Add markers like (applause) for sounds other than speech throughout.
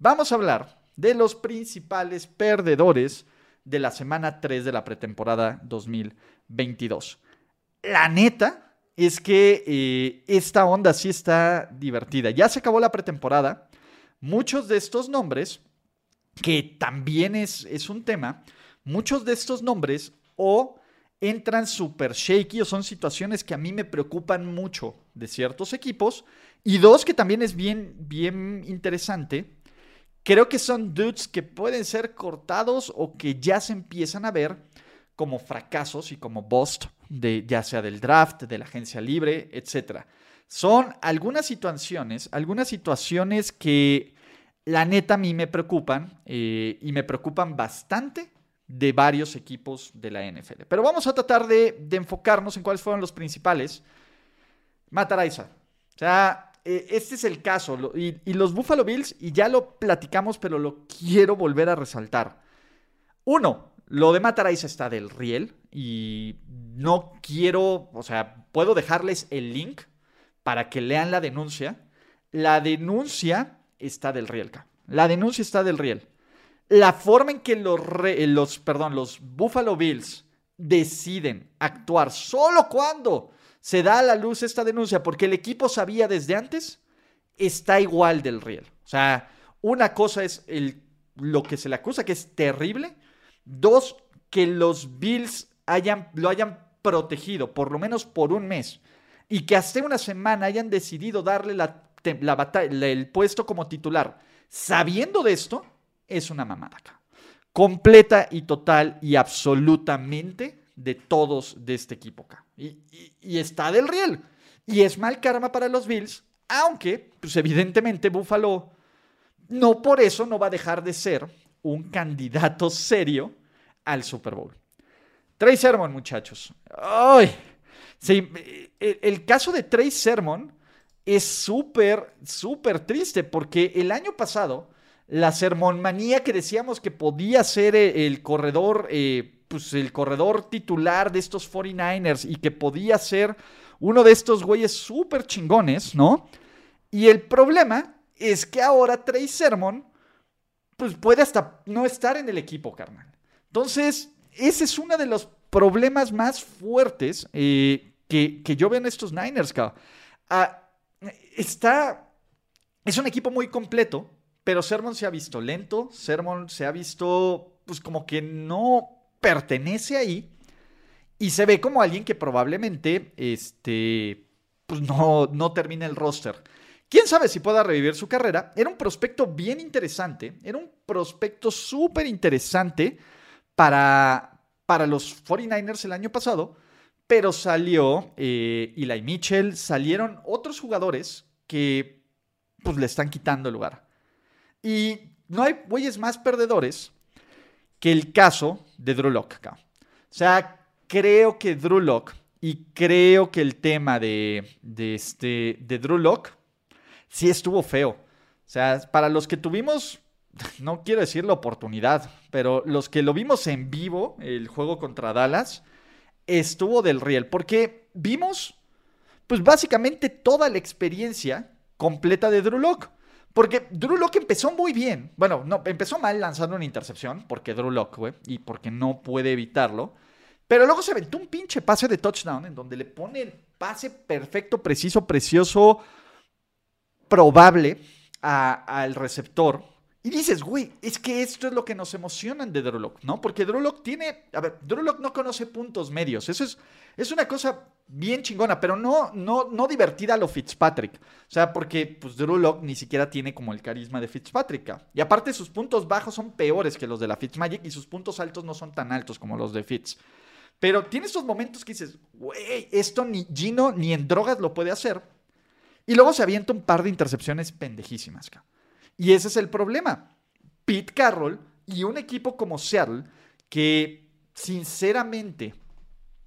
Vamos a hablar de los principales perdedores de la semana 3 de la pretemporada 2022. La neta es que eh, esta onda sí está divertida. Ya se acabó la pretemporada. Muchos de estos nombres, que también es, es un tema, muchos de estos nombres o entran súper shaky o son situaciones que a mí me preocupan mucho de ciertos equipos. Y dos, que también es bien, bien interesante, creo que son dudes que pueden ser cortados o que ya se empiezan a ver como fracasos y como bust, de, ya sea del draft, de la agencia libre, etc. Son algunas situaciones, algunas situaciones que la neta a mí me preocupan eh, y me preocupan bastante de varios equipos de la NFL. Pero vamos a tratar de, de enfocarnos en cuáles fueron los principales. Mataraiza. O sea, eh, este es el caso. Y, los Buffalo Bills, y ya lo platicamos, pero lo quiero volver a resaltar. Uno, lo de Mataraiza está del riel. Y no quiero, o sea, puedo dejarles el link para que lean la denuncia. La denuncia está del riel. La denuncia está del riel. La forma en que re, los, perdón, los Buffalo Bills deciden actuar solo cuando se da a la luz esta denuncia, porque el equipo sabía desde antes, está igual del riel. O sea, una cosa es lo que se le acusa, que es terrible. Dos, que los Bills lo hayan protegido, por lo menos por un mes, y que hasta una semana hayan decidido darle la, el puesto como titular, sabiendo de esto, es una mamada acá. Completa y total y absolutamente de todos de este equipo acá. Y, está del riel. Y es mal karma para los Bills, aunque, pues evidentemente, Buffalo no por eso no va a dejar de ser un candidato serio al Super Bowl. Trey Sermon, muchachos. ¡Ay! Sí, el, caso de Trey Sermon es súper, súper triste porque el año pasado la sermonmanía que decíamos que podía ser el corredor, eh, pues el corredor titular de estos 49ers y que podía ser uno de estos güeyes súper chingones, ¿no? Y el problema es que ahora Trey Sermon, pues puede hasta no estar en el equipo, carnal. Entonces, ese es uno de los problemas más fuertes eh, que, que, yo veo en estos Niners, cabrón. Ah, está, es un equipo muy completo, pero Sermon se ha visto lento, Sermon se ha visto pues como que no pertenece ahí y se ve como alguien que probablemente este pues no, no termine el roster. ¿Quién sabe si pueda revivir su carrera? Era un prospecto bien interesante, era un prospecto súper interesante para, para los 49ers el año pasado, pero salió eh, Eli Mitchell, salieron otros jugadores que pues le están quitando el lugar. Y no hay güeyes más perdedores que el caso de Drew Lock acá. O sea, creo que Drew Lock y creo que el tema de, de, este, de Drew Lock sí estuvo feo. O sea, para los que tuvimos, (laughs) no quiero decir la oportunidad, pero los que lo vimos en vivo, el juego contra Dallas, estuvo del riel. Porque vimos, pues básicamente toda la experiencia completa de Drew Lock. Porque Drew Locke empezó muy bien. Bueno, no, empezó mal lanzando una intercepción, porque Drew Locke, güey, y porque no puede evitarlo. Pero luego se aventó un pinche pase de touchdown en donde le pone el pase perfecto, preciso, precioso, probable al receptor. Y dices, güey, es que esto es lo que nos emociona de Drew Locke, ¿no? Porque Drew Locke tiene. A ver, Drew Locke no conoce puntos medios. Eso es, es una cosa bien chingona, pero no, no, no divertida a lo Fitzpatrick. O sea, porque pues, ni siquiera tiene como el carisma de Fitzpatrick. Y aparte, sus puntos bajos son peores que los de la Fitzmagic y sus puntos altos no son tan altos como los de Fitz. Pero tiene estos momentos que dices, güey, esto ni Gino ni en drogas lo puede hacer. Y luego se avienta un par de intercepciones pendejísimas, Y ese es el problema. Pete Carroll y un equipo como Seattle que sinceramente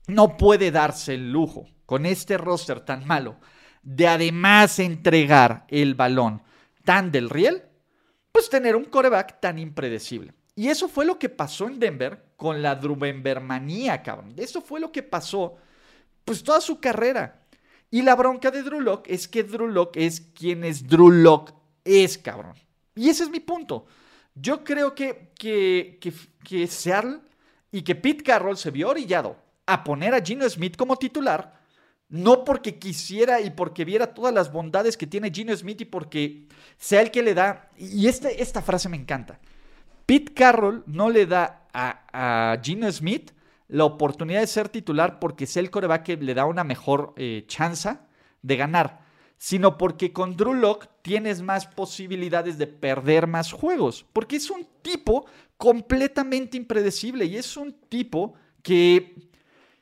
no puede darse el lujo con este roster tan malo de además entregar el balón tan del riel, pues tener un coreback tan impredecible. Y eso fue lo que pasó en Denver con la Drubenbermanía, cabrón. Eso fue lo que pasó, pues toda su carrera. Y la bronca de Drew Lock es que Drew Lock es quien es Drew Lock es, cabrón. Y ese es mi punto. Yo creo que, que, que, que Seattle y que Pete Carroll se vio orillado a poner a Gino Smith como titular, no porque quisiera y porque viera todas las bondades que tiene Gino Smith y porque sea el que le da, y este, esta frase me encanta, Pete Carroll no le da a, Gino Smith la oportunidad de ser titular porque sea el coreback que le da una mejor eh, chance de ganar, sino porque con Drew Lock tienes más posibilidades de perder más juegos, porque es un tipo completamente impredecible y es un tipo que,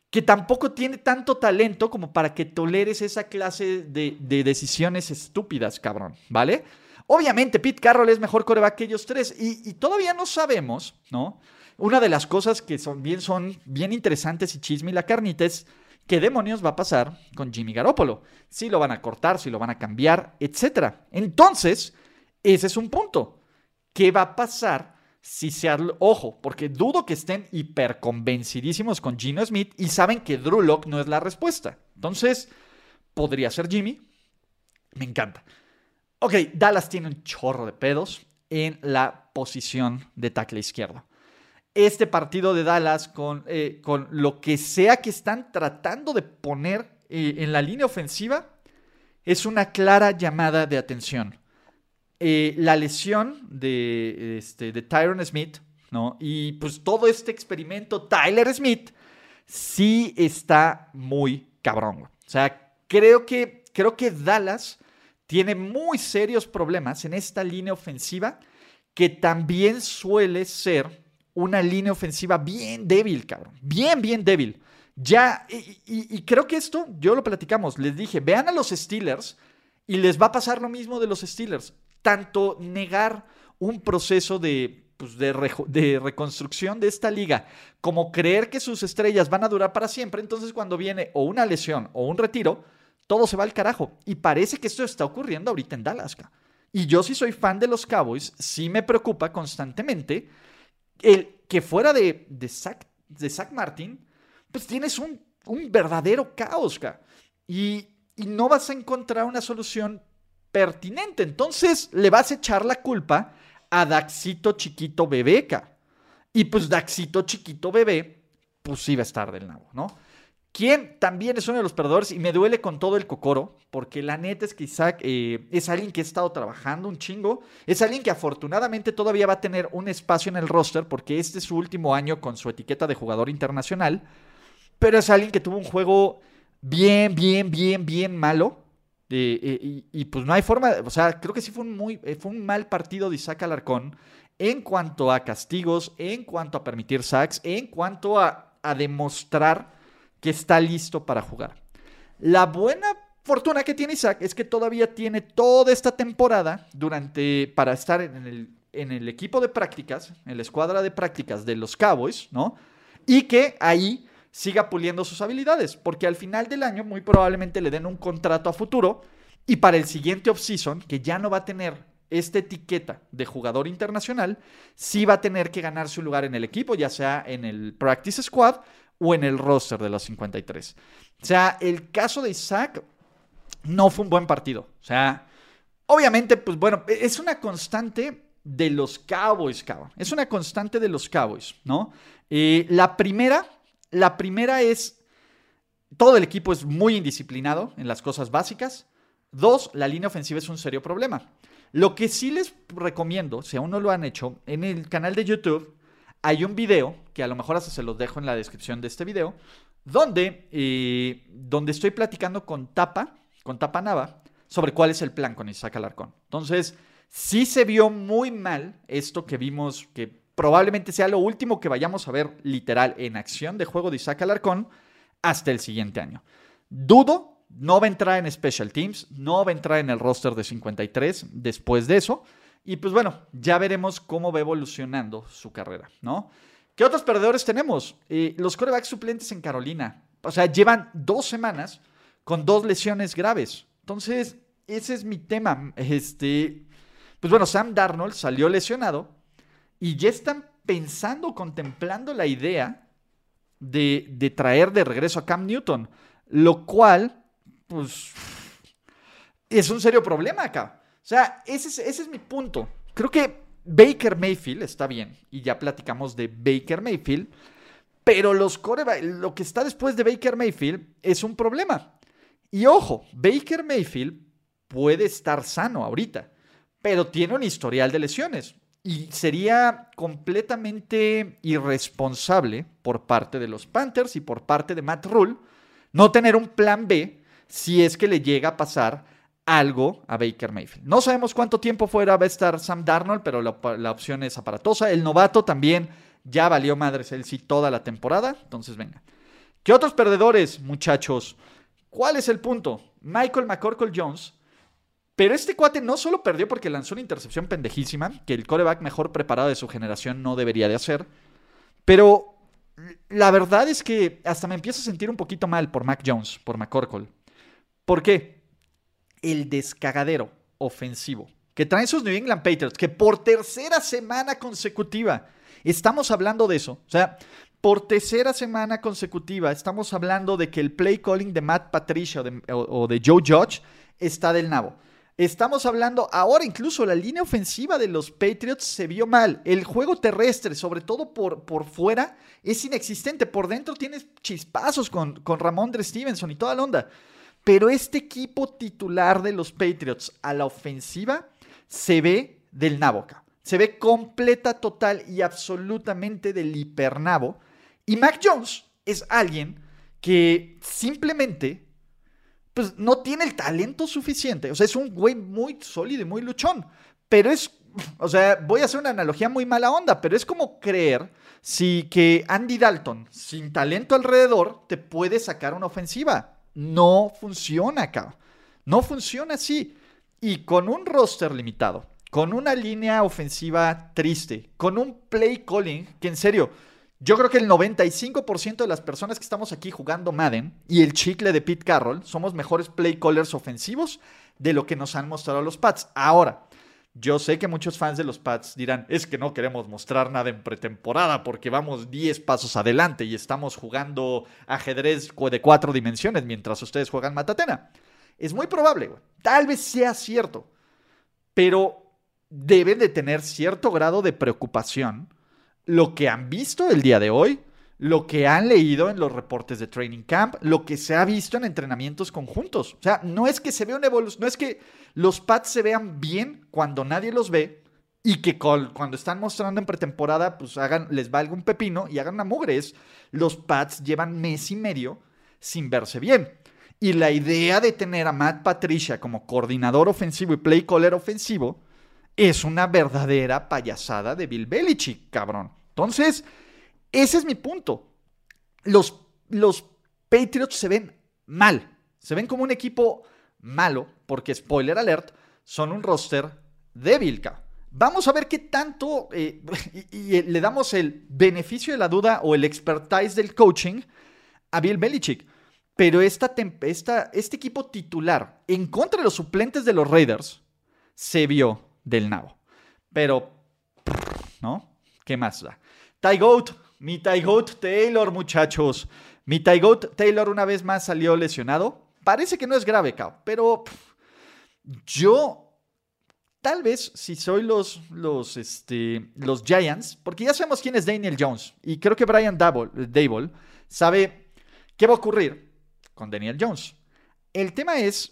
que tampoco tiene tanto talento como para que toleres esa clase de, decisiones estúpidas, cabrón, ¿vale? Obviamente Pete Carroll es mejor coreback que ellos tres y, todavía no sabemos, ¿no? Una de las cosas que son bien, son bien interesantes y chisme y la carnita es qué demonios va a pasar con Jimmy Garoppolo. Si lo van a cortar, si lo van a cambiar, etc. Entonces, ese es un punto. ¿Qué va a pasar si se... Ojo, porque dudo que estén hiperconvencidísimos con Gino Smith y saben que Drew Lock no es la respuesta. Entonces, podría ser Jimmy. Me encanta. Ok, Dallas tiene un chorro de pedos en la posición de tackle izquierdo. Este partido de Dallas con, eh, con lo que sea que están tratando de poner eh, en la línea ofensiva es una clara llamada de atención. Eh, la lesión de, este, de Tyron Smith, ¿no? Y pues todo este experimento, Tyler Smith, sí está muy cabrón. O sea, creo que, creo que Dallas tiene muy serios problemas en esta línea ofensiva que también suele ser una línea ofensiva bien débil, cabrón. Bien, bien débil. Ya, y, creo que esto, yo lo platicamos, les dije, vean a los Steelers y les va a pasar lo mismo de los Steelers tanto negar un proceso pues, de, de, reconstrucción de esta liga, como creer que sus estrellas van a durar para siempre, entonces cuando viene o una lesión o un retiro, todo se va al carajo. Y parece que esto está ocurriendo ahorita en Dallas. Y yo sí soy fan de los Cowboys, sí me preocupa constantemente el que fuera de, de, Zach, de Zach Martin, pues tienes un, un verdadero caos. Y, y no vas a encontrar una solución pertinente. Entonces le vas a echar la culpa a Daxito Chiquito Bebeca. Y pues Daxito Chiquito Bebé, pues iba a estar del nabo, ¿no? Quien también es uno de los perdedores y me duele con todo el cocoro, porque la neta es que Isaac eh, es alguien que ha estado trabajando un chingo, es alguien que afortunadamente todavía va a tener un espacio en el roster, porque este es su último año con su etiqueta de jugador internacional, pero es alguien que tuvo un juego bien, bien, bien, bien malo, eh, y, pues no hay forma, o sea, creo que sí fue un, muy, eh, fue un mal partido de Isaac Alarcón en cuanto a castigos, en cuanto a permitir sacks, en cuanto a demostrar que está listo para jugar. La buena fortuna que tiene Isaac es que todavía tiene toda esta temporada durante para estar en el, equipo de prácticas, en la escuadra de prácticas de los Cowboys, ¿no? Y que ahí siga puliendo sus habilidades, porque al final del año muy probablemente le den un contrato a futuro y para el siguiente offseason, que ya no va a tener esta etiqueta de jugador internacional, sí va a tener que ganar su lugar en el equipo, ya sea en el practice squad o en el roster de los 53. O sea, el caso de Isaac no fue un buen partido. O sea, obviamente, pues bueno, es una constante de los Cowboys, cabrón. Es una constante de los Cowboys, ¿no? Eh, la primera la primera es, todo el equipo es muy indisciplinado en las cosas básicas. Dos, la línea ofensiva es un serio problema. Lo que sí les recomiendo, si aún no lo han hecho, en el canal de YouTube hay un video, que a lo mejor se los dejo en la descripción de este video, donde, eh, donde estoy platicando con Tapa, con Tapa Nava, sobre cuál es el plan con Isaac Alarcón. Entonces, sí se vio muy mal esto que vimos, que probablemente sea lo último que vayamos a ver literal en acción de juego de Isaac Alarcón hasta el siguiente año. Dudo, no va a entrar en Special Teams, no va a entrar en el roster de 53 después de eso. Y pues bueno, ya veremos cómo va evolucionando su carrera, ¿no? ¿Qué otros perdedores tenemos? Eh, los corebacks suplentes en Carolina. O sea, llevan dos semanas con dos lesiones graves. Entonces, ese es mi tema. Este, pues bueno, Sam Darnold salió lesionado y ya están pensando, contemplando la idea de, de traer de regreso a Cam Newton, lo cual, pues, es un serio problema acá. O sea, ese es, ese es mi punto. Creo que Baker Mayfield está bien, y ya platicamos de Baker Mayfield, pero los corebacks, lo que está después de Baker Mayfield es un problema. Y ojo, Baker Mayfield puede estar sano ahorita, pero tiene un historial de lesiones. Y sería completamente irresponsable por parte de los Panthers y por parte de Matt Rule no tener un plan B si es que le llega a pasar algo a Baker Mayfield. No sabemos cuánto tiempo fuera va a estar Sam Darnold, pero la, opción es aparatosa. El novato también ya valió madres él toda la temporada. Entonces, venga. ¿Qué otros perdedores, muchachos? ¿Cuál es el punto? Michael McCorkle Jones. Pero este cuate no solo perdió porque lanzó una intercepción pendejísima, que el coreback mejor preparado de su generación no debería de hacer, pero la verdad es que hasta me empiezo a sentir un poquito mal por Mac Jones, por McCorkle. ¿Por qué? El descagadero ofensivo que traen sus New England Patriots, que por tercera semana consecutiva, estamos hablando de eso, o sea, por tercera semana consecutiva estamos hablando de que el play calling de Matt Patricia o de, Joe Judge está del nabo. Estamos hablando ahora incluso la línea ofensiva de los Patriots se vio mal. El juego terrestre, sobre todo por, por fuera, es inexistente. Por dentro tienes chispazos con, con Ramón de Stevenson y toda la onda. Pero este equipo titular de los Patriots a la ofensiva se ve del Naboca. Se ve completa, total y absolutamente del hipernabo. Y Mac Jones es alguien que simplemente pues no tiene el talento suficiente. O sea, es un güey muy sólido y muy luchón. Pero es, o sea, voy a hacer una analogía muy mala onda, pero es como creer si que Andy Dalton, sin talento alrededor, te puede sacar una ofensiva. No funciona acá. No funciona así. Y con un roster limitado, con una línea ofensiva triste, con un play calling que en serio, yo creo que el 95% de las personas que estamos aquí jugando Madden y el chicle de Pete Carroll somos mejores play callers ofensivos de lo que nos han mostrado los Pats. Ahora, yo sé que muchos fans de los Pats dirán, es que no queremos mostrar nada en pretemporada porque vamos 10 pasos adelante y estamos jugando ajedrez de cuatro dimensiones mientras ustedes juegan Matatena. Es muy probable, tal vez sea cierto, pero deben de tener cierto grado de preocupación lo que han visto el día de hoy, lo que han leído en los reportes de Training Camp, lo que se ha visto en entrenamientos conjuntos. O sea, no es que se vea una evolución, no es que los Pats se vean bien cuando nadie los ve y que cuando están mostrando en pretemporada, pues hagan, les valga un pepino y hagan una mugre. los Pats llevan mes y medio sin verse bien. Y la idea de tener a Matt Patricia como coordinador ofensivo y play caller ofensivo es una verdadera payasada de Bill Belichick, cabrón. Entonces, ese es mi punto. Los, los Patriots se ven mal. Se ven como un equipo malo, porque spoiler alert, son un roster débil. Vamos a ver qué tanto eh, (laughs) y, le damos el beneficio de la duda o el expertise del coaching a Bill Belichick. Pero esta, esta, este equipo titular en contra de los suplentes de los Raiders se vio del nabo. Pero, ¿no? ¿Qué más da? Ty Goat mi Tygoat Taylor, muchachos. Mi Tygoat Taylor una vez más salió lesionado. Parece que no es grave, pero yo tal vez si soy los, los, este, los Giants, porque ya sabemos quién es Daniel Jones y creo que Brian Dable, sabe qué va a ocurrir con Daniel Jones. El tema es,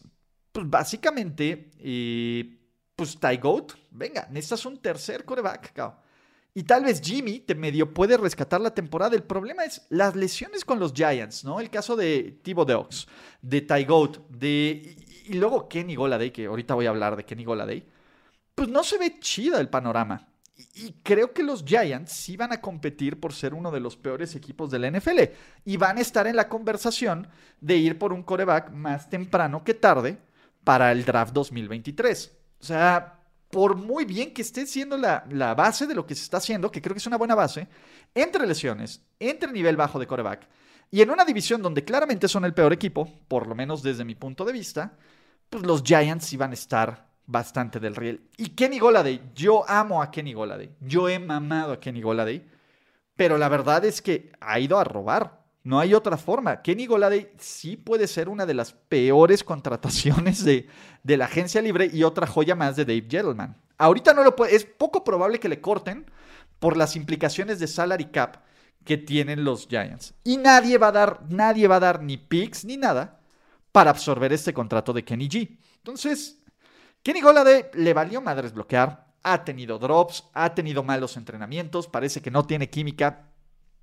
pues básicamente, eh, pues Ty venga, necesitas un tercer coreback, Cao. Y tal vez Jimmy te medio puede rescatar la temporada. El problema es las lesiones con los Giants, ¿no? El caso de Thibodeaux, de Ty Goat, de... Y luego Kenny Goladay, que ahorita voy a hablar de Kenny Goladay. Pues no se ve chida el panorama. Y, creo que los Giants sí van a competir por ser uno de los peores equipos de la NFL. Y van a estar en la conversación de ir por un coreback más temprano que tarde para el draft 2023. O sea, por muy bien que esté siendo la, la, base de lo que se está haciendo, que creo que es una buena base, entre lesiones, entre nivel bajo de coreback, y en una división donde claramente son el peor equipo, por lo menos desde mi punto de vista, pues los Giants iban a estar bastante del riel. Y Kenny Goladay, yo amo a Kenny Goladay, yo he mamado a Kenny Goladay, pero la verdad es que ha ido a robar. No hay otra forma. Kenny Goladay sí puede ser una de las peores contrataciones de, de la agencia libre y otra joya más de Dave Gentleman. Ahorita no lo puede, es poco probable que le corten por las implicaciones de salary cap que tienen los Giants. Y nadie va a dar, nadie va a dar ni picks ni nada para absorber este contrato de Kenny G. Entonces, Kenny Goladay le valió madres bloquear, ha tenido drops, ha tenido malos entrenamientos, parece que no tiene química.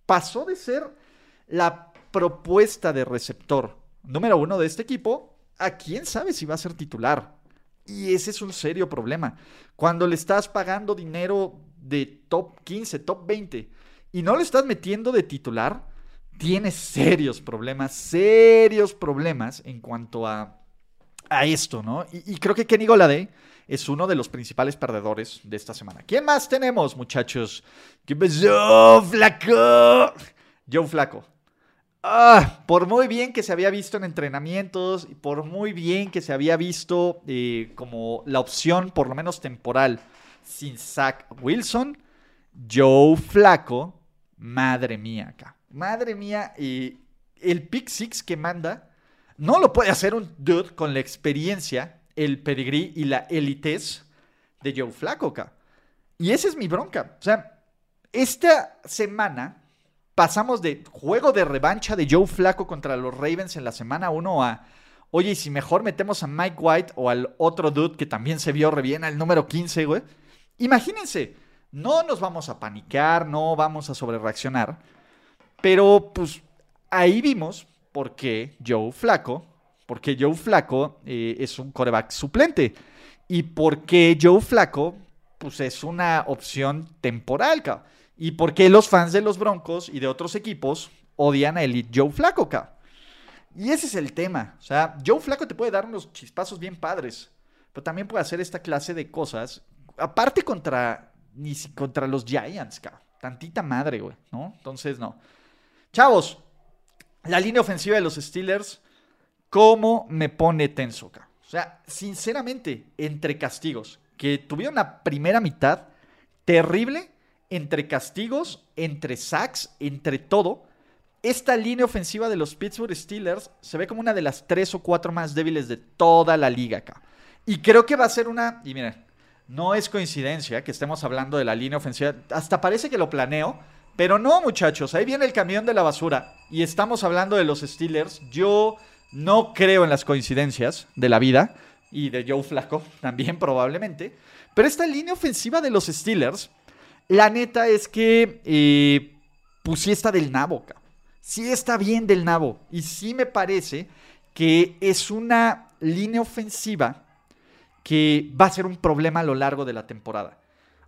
Pasó de ser la propuesta de receptor número uno de este equipo a quién sabe si va a ser titular. Y ese es un serio problema. Cuando le estás pagando dinero de top 15, top 20 y no le estás metiendo de titular, tienes serios problemas, serios problemas en cuanto a, a esto, ¿no? Y, creo que Kenny Goladay es uno de los principales perdedores de esta semana. ¿Quién más tenemos, muchachos? ¿Qué pasó, flaco? Joe Flaco. Ah, por muy bien que se había visto en entrenamientos y por muy bien que se había visto eh, como la opción, por lo menos temporal, sin Zach Wilson, Joe Flaco Madre mía, acá. Madre mía, y el pick six que manda no lo puede hacer un dude con la experiencia, el pedigrí y la elites de Joe Flaco acá. Y esa es mi bronca. O sea, esta semana pasamos de juego de revancha de Joe Flaco contra los Ravens en la semana 1 a, oye, y si mejor metemos a Mike White o al otro dude que también se vio re bien, al número 15, güey. Imagínense, no nos vamos a panicar, no vamos a sobrereaccionar. Pero pues ahí vimos por qué Joe Flaco, porque Joe Flaco eh, es un coreback suplente. Y por qué Joe Flaco pues es una opción temporal, Y por qué los fans de los Broncos y de otros equipos odian a Elite Joe Flaco, Y ese es el tema. O sea, Joe Flaco te puede dar unos chispazos bien padres, pero también puede hacer esta clase de cosas. Aparte contra ni si contra los Giants, cabrón. Tantita madre, güey, ¿no? Entonces, no. Chavos, la línea ofensiva de los Steelers, ¿cómo me pone tenso, cabrón? O sea, sinceramente, entre castigos, que tuvieron una primera mitad terrible, entre castigos, entre sacks, entre todo, esta línea ofensiva de los Pittsburgh Steelers se ve como una de las tres o cuatro más débiles de toda la liga acá. Y creo que va a ser una. Y miren, no es coincidencia que estemos hablando de la línea ofensiva. Hasta parece que lo planeo. Pero no, muchachos. Ahí viene el camión de la basura. Y estamos hablando de los Steelers. Yo no creo en las coincidencias de la vida. Y de Joe Flaco (laughs) también probablemente. Pero esta línea ofensiva de los Steelers. La neta es que. Eh, pues está del nabo. Sí está bien del nabo. Y sí me parece que es una línea ofensiva que va a ser un problema a lo largo de la temporada.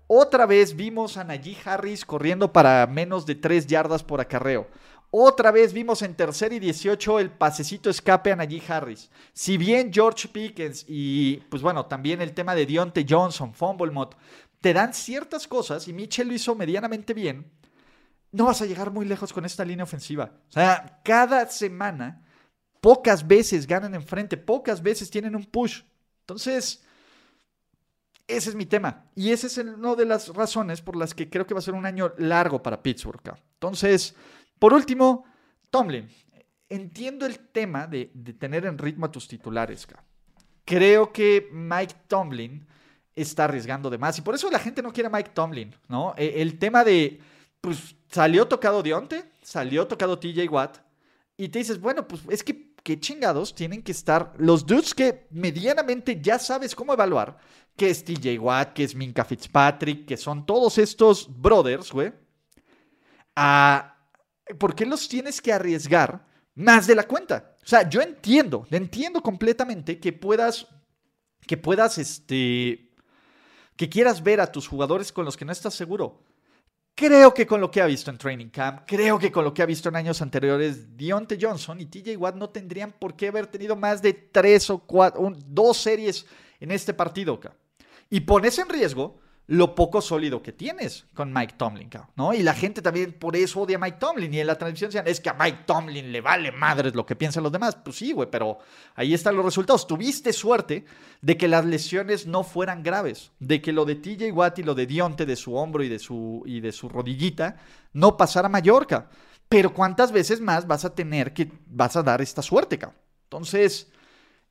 Otra vez vimos a Najee Harris corriendo para menos de 3 yardas por acarreo. Otra vez vimos en tercer y 18 el pasecito escape a Najee Harris. Si bien George Pickens y, pues bueno, también el tema de Dionte Johnson, Fumblemont, te dan ciertas cosas y Mitchell lo hizo medianamente bien, no vas a llegar muy lejos con esta línea ofensiva. O sea, cada semana, pocas veces ganan enfrente, pocas veces tienen un push. Entonces, ese es mi tema. Y ese es una de las razones por las que creo que va a ser un año largo para Pittsburgh. Entonces, por último, Tomlin. Entiendo el tema de, tener en ritmo a tus titulares. Creo que Mike Tomlin está arriesgando de más. Y por eso la gente no quiere Mike Tomlin, ¿no? E, el tema de, pues, salió tocado Dionte, salió tocado TJ Watt. Y te dices, bueno, pues es que qué chingados tienen que estar los dudes que medianamente ya sabes cómo evaluar, que es TJ Watt, que es Minka Fitzpatrick, que son todos estos brothers, güey. ¿Por qué los tienes que arriesgar más de la cuenta? O sea, yo entiendo, entiendo completamente que puedas, que puedas, este, que quieras ver a tus jugadores con los que no estás seguro. Creo que con lo que ha visto en Training Camp, creo que con lo que ha visto en años anteriores, Dionte Johnson y TJ Watt no tendrían por qué haber tenido más de tres o cuatro, dos series en este partido. Y pones en riesgo lo poco sólido que tienes con Mike Tomlin, ¿no? Y la gente también por eso odia a Mike Tomlin. Y en la transmisión decían, es que a Mike Tomlin le vale madres lo que piensan los demás. Pues sí, güey, pero ahí están los resultados. Tuviste suerte de que las lesiones no fueran graves, de que lo de TJ Watt y lo de Dionte de su hombro y de su, y de su rodillita no pasara a Mallorca. Pero ¿cuántas veces más vas a tener que, vas a dar esta suerte, cabrón? Entonces,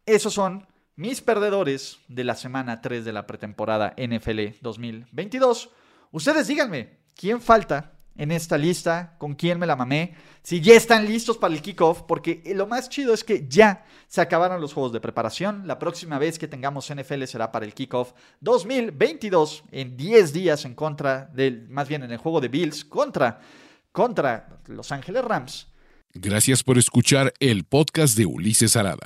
esos son mis perdedores de la semana 3 de la pretemporada NFL 2022. Ustedes díganme, ¿quién falta en esta lista? ¿Con quién me la mamé? Si ya están listos para el kickoff, porque lo más chido es que ya se acabaron los juegos de preparación. La próxima vez que tengamos NFL será para el kickoff 2022, en 10 días en contra del, más bien en el juego de Bills contra, contra Los Ángeles Rams. Gracias por escuchar el podcast de Ulises Arada.